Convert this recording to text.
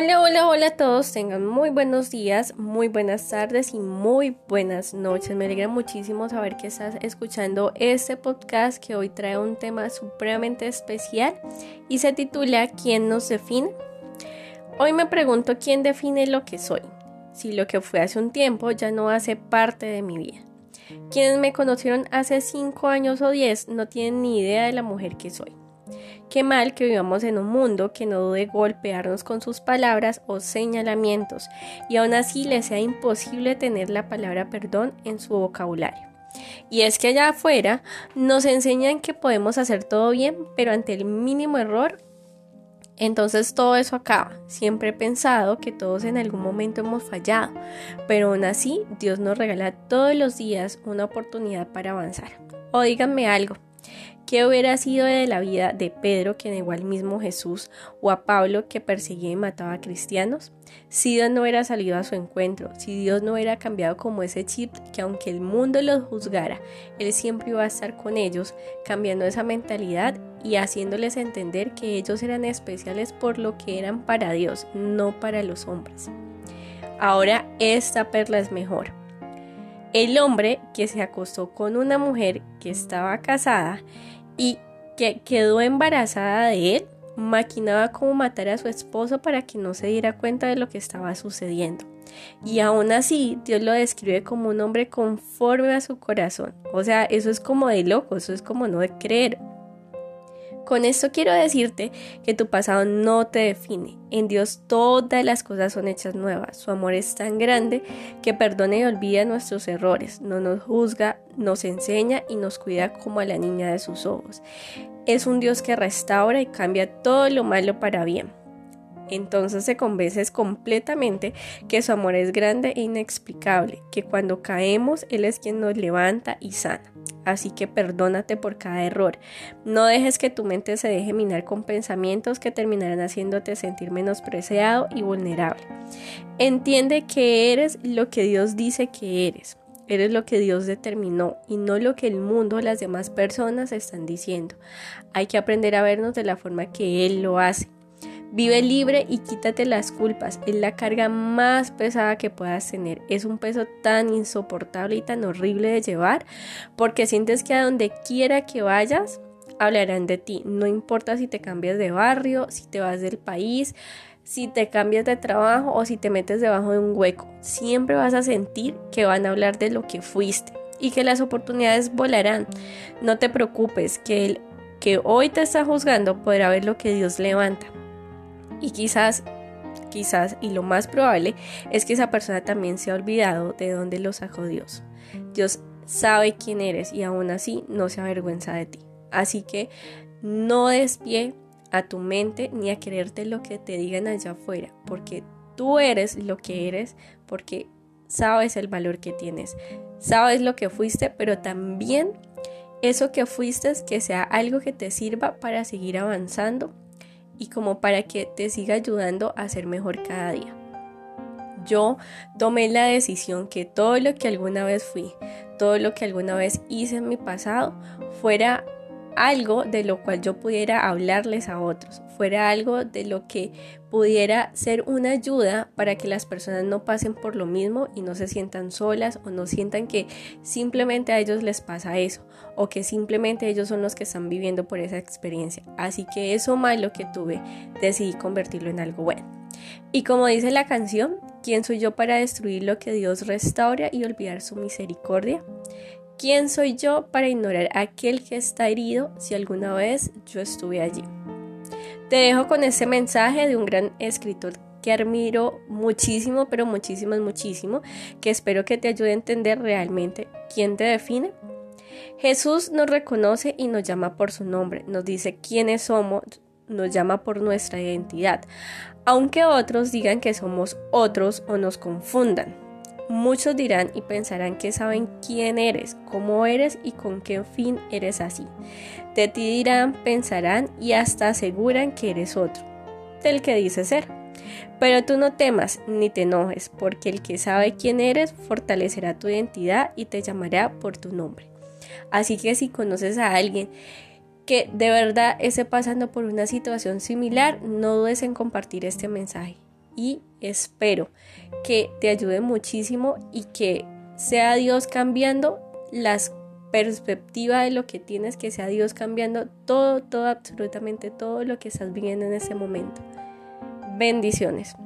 Hola, hola, hola a todos. Tengan muy buenos días, muy buenas tardes y muy buenas noches. Me alegra muchísimo saber que estás escuchando este podcast que hoy trae un tema supremamente especial y se titula ¿Quién nos define? Hoy me pregunto quién define lo que soy. Si lo que fue hace un tiempo ya no hace parte de mi vida. Quienes me conocieron hace 5 años o 10 no tienen ni idea de la mujer que soy. Qué mal que vivamos en un mundo que no dude golpearnos con sus palabras o señalamientos y aún así le sea imposible tener la palabra perdón en su vocabulario. Y es que allá afuera nos enseñan que podemos hacer todo bien, pero ante el mínimo error, entonces todo eso acaba. Siempre he pensado que todos en algún momento hemos fallado, pero aún así Dios nos regala todos los días una oportunidad para avanzar. O díganme algo, ¿Qué hubiera sido de la vida de Pedro que negó al mismo Jesús o a Pablo que perseguía y mataba a cristianos? Si Dios no hubiera salido a su encuentro, si Dios no hubiera cambiado como ese chip que aunque el mundo los juzgara, Él siempre iba a estar con ellos, cambiando esa mentalidad y haciéndoles entender que ellos eran especiales por lo que eran para Dios, no para los hombres. Ahora esta perla es mejor. El hombre que se acostó con una mujer que estaba casada y que quedó embarazada de él, maquinaba cómo matar a su esposo para que no se diera cuenta de lo que estaba sucediendo. Y aún así, Dios lo describe como un hombre conforme a su corazón. O sea, eso es como de loco, eso es como no de creer. Con esto quiero decirte que tu pasado no te define. En Dios todas las cosas son hechas nuevas. Su amor es tan grande que perdona y olvida nuestros errores. No nos juzga, nos enseña y nos cuida como a la niña de sus ojos. Es un Dios que restaura y cambia todo lo malo para bien entonces se convences completamente que su amor es grande e inexplicable, que cuando caemos Él es quien nos levanta y sana. Así que perdónate por cada error. No dejes que tu mente se deje minar con pensamientos que terminarán haciéndote sentir menospreciado y vulnerable. Entiende que eres lo que Dios dice que eres. Eres lo que Dios determinó y no lo que el mundo o las demás personas están diciendo. Hay que aprender a vernos de la forma que Él lo hace. Vive libre y quítate las culpas. Es la carga más pesada que puedas tener. Es un peso tan insoportable y tan horrible de llevar porque sientes que a donde quiera que vayas hablarán de ti. No importa si te cambias de barrio, si te vas del país, si te cambias de trabajo o si te metes debajo de un hueco. Siempre vas a sentir que van a hablar de lo que fuiste y que las oportunidades volarán. No te preocupes, que el que hoy te está juzgando podrá ver lo que Dios levanta. Y quizás, quizás, y lo más probable es que esa persona también se ha olvidado de dónde lo sacó Dios. Dios sabe quién eres y aún así no se avergüenza de ti. Así que no des pie a tu mente ni a quererte lo que te digan allá afuera, porque tú eres lo que eres, porque sabes el valor que tienes, sabes lo que fuiste, pero también eso que fuiste que sea algo que te sirva para seguir avanzando y como para que te siga ayudando a ser mejor cada día. Yo tomé la decisión que todo lo que alguna vez fui, todo lo que alguna vez hice en mi pasado, fuera algo de lo cual yo pudiera hablarles a otros, fuera algo de lo que pudiera ser una ayuda para que las personas no pasen por lo mismo y no se sientan solas o no sientan que simplemente a ellos les pasa eso o que simplemente ellos son los que están viviendo por esa experiencia. Así que eso malo que tuve decidí convertirlo en algo bueno. Y como dice la canción, ¿quién soy yo para destruir lo que Dios restaura y olvidar su misericordia? ¿Quién soy yo para ignorar a aquel que está herido si alguna vez yo estuve allí? Te dejo con ese mensaje de un gran escritor que admiro muchísimo, pero muchísimo, muchísimo, que espero que te ayude a entender realmente quién te define. Jesús nos reconoce y nos llama por su nombre, nos dice quiénes somos, nos llama por nuestra identidad, aunque otros digan que somos otros o nos confundan. Muchos dirán y pensarán que saben quién eres, cómo eres y con qué fin eres así. De ti dirán, pensarán y hasta aseguran que eres otro, del que dices ser. Pero tú no temas ni te enojes, porque el que sabe quién eres fortalecerá tu identidad y te llamará por tu nombre. Así que si conoces a alguien que de verdad esté pasando por una situación similar, no dudes en compartir este mensaje y espero que te ayude muchísimo y que sea Dios cambiando las perspectiva de lo que tienes, que sea Dios cambiando todo, todo, absolutamente todo lo que estás viviendo en ese momento. Bendiciones.